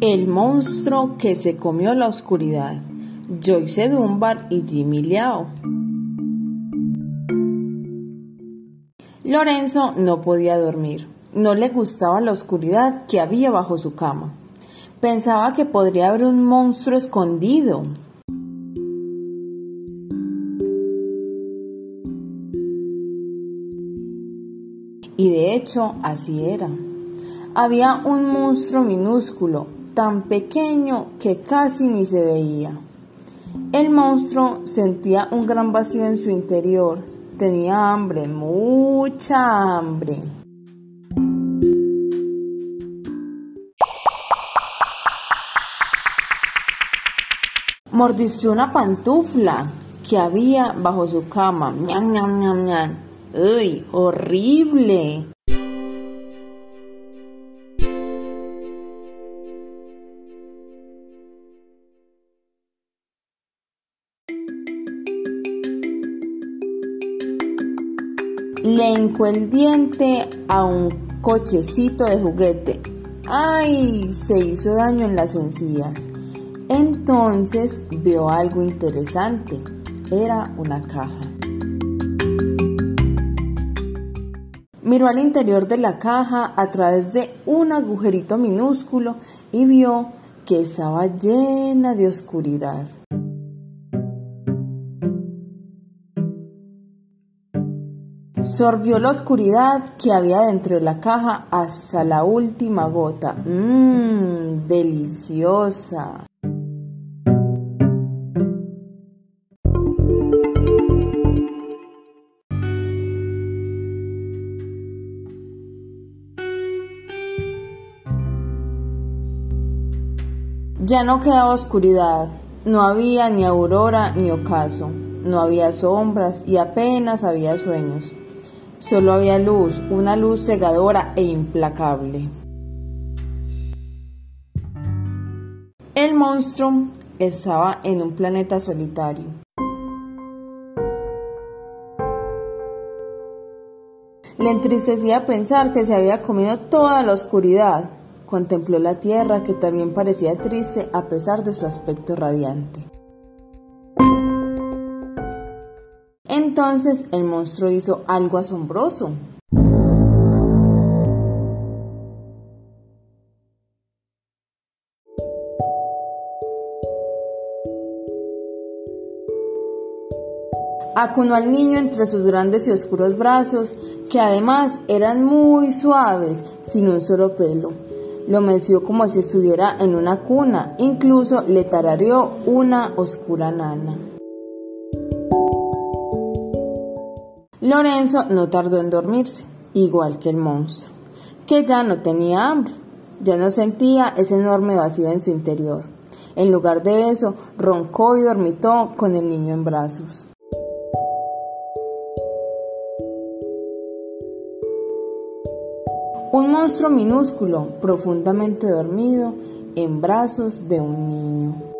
El monstruo que se comió la oscuridad. Joyce Dunbar y Jimmy Liao. Lorenzo no podía dormir. No le gustaba la oscuridad que había bajo su cama. Pensaba que podría haber un monstruo escondido. Y de hecho así era. Había un monstruo minúsculo, tan pequeño que casi ni se veía. El monstruo sentía un gran vacío en su interior. Tenía hambre, mucha hambre. Mordisqueó una pantufla que había bajo su cama. ¡Ñam, ñam, ñam, ñam! ¡Uy! ¡Horrible! Le hincó el diente a un cochecito de juguete. ¡Ay! Se hizo daño en las encías. Entonces vio algo interesante. Era una caja. Miró al interior de la caja a través de un agujerito minúsculo y vio que estaba llena de oscuridad. Sorbió la oscuridad que había dentro de la caja hasta la última gota. Mmm, deliciosa. Ya no quedaba oscuridad, no había ni aurora ni ocaso, no había sombras y apenas había sueños. Solo había luz, una luz cegadora e implacable. El monstruo estaba en un planeta solitario. Le entristecía pensar que se había comido toda la oscuridad Contempló la tierra que también parecía triste a pesar de su aspecto radiante. Entonces el monstruo hizo algo asombroso. Acunó al niño entre sus grandes y oscuros brazos, que además eran muy suaves, sin un solo pelo. Lo meció como si estuviera en una cuna, incluso le tarareó una oscura nana. Lorenzo no tardó en dormirse, igual que el monstruo, que ya no tenía hambre, ya no sentía ese enorme vacío en su interior. En lugar de eso, roncó y dormitó con el niño en brazos. Un monstruo minúsculo, profundamente dormido, en brazos de un niño.